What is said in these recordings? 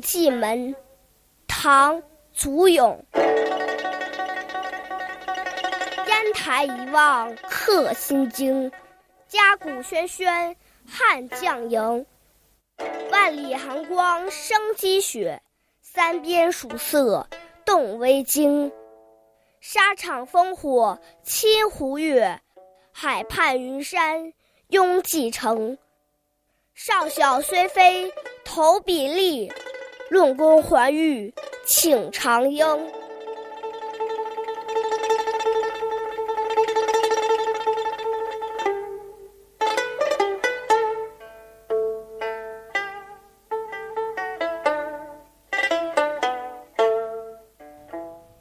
蓟门，唐·祖咏。烟台一望客心惊，嘉鼓喧喧汉将营。万里寒光生积雪，三边曙色动危惊。沙场烽火侵胡月，海畔云山拥蓟城。少小虽飞投笔吏，论功还欲请长缨。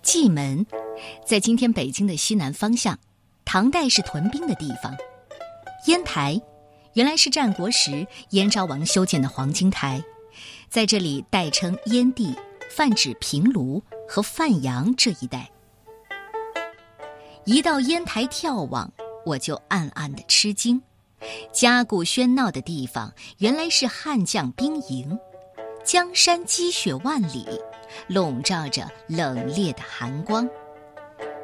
蓟门，在今天北京的西南方向，唐代是屯兵的地方。烟台。原来是战国时燕昭王修建的黄金台，在这里代称燕地，泛指平卢和范阳这一带。一到烟台眺望，我就暗暗的吃惊。嘉鼓喧闹的地方，原来是汉将兵营。江山积雪万里，笼罩着冷冽的寒光。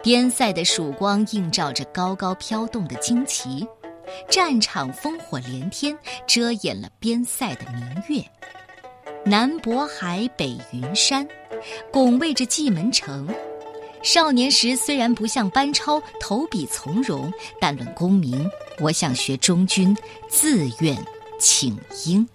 边塞的曙光映照着高高飘动的旌旗。战场烽火连天，遮掩了边塞的明月。南渤海，北云山，拱卫着蓟门城。少年时虽然不像班超投笔从戎，但论功名，我想学中军，自愿请缨。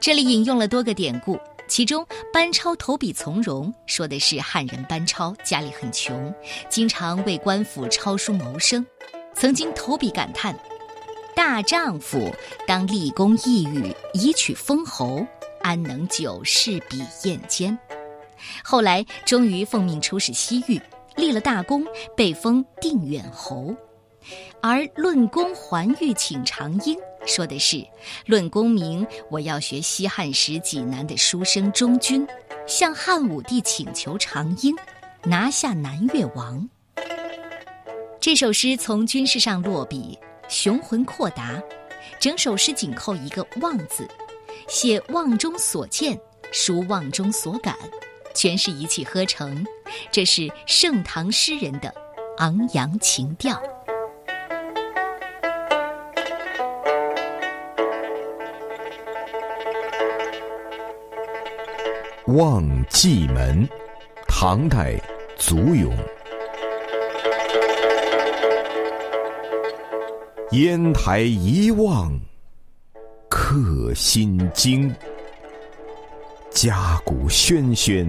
这里引用了多个典故，其中班超投笔从戎说的是汉人班超家里很穷，经常为官府抄书谋生。曾经投笔感叹：“大丈夫当立功异域，以取封侯，安能久视笔砚间？”后来终于奉命出使西域，立了大功，被封定远侯。而“论功还欲请长缨”说的是：论功名，我要学西汉时济南的书生中军，向汉武帝请求长缨，拿下南越王。这首诗从军事上落笔，雄浑阔达。整首诗紧扣一个“望”字，写望中所见，抒望中所感，全是一气呵成。这是盛唐诗人的昂扬情调。望蓟门，唐代，祖咏。烟台一望，客心惊。嘉鼓喧喧，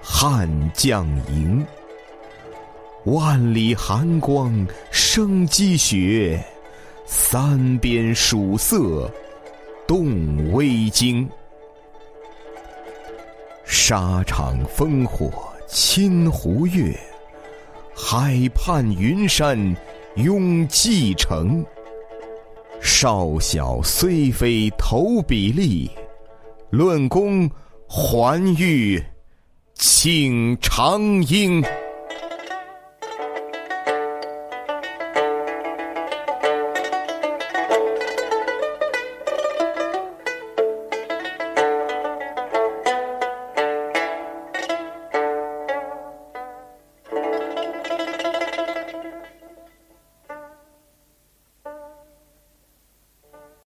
汉将营。万里寒光生积雪，三边曙色动危惊。沙场烽火侵胡月，海畔云山拥蓟城。少小虽非投笔吏，论功还欲请长缨。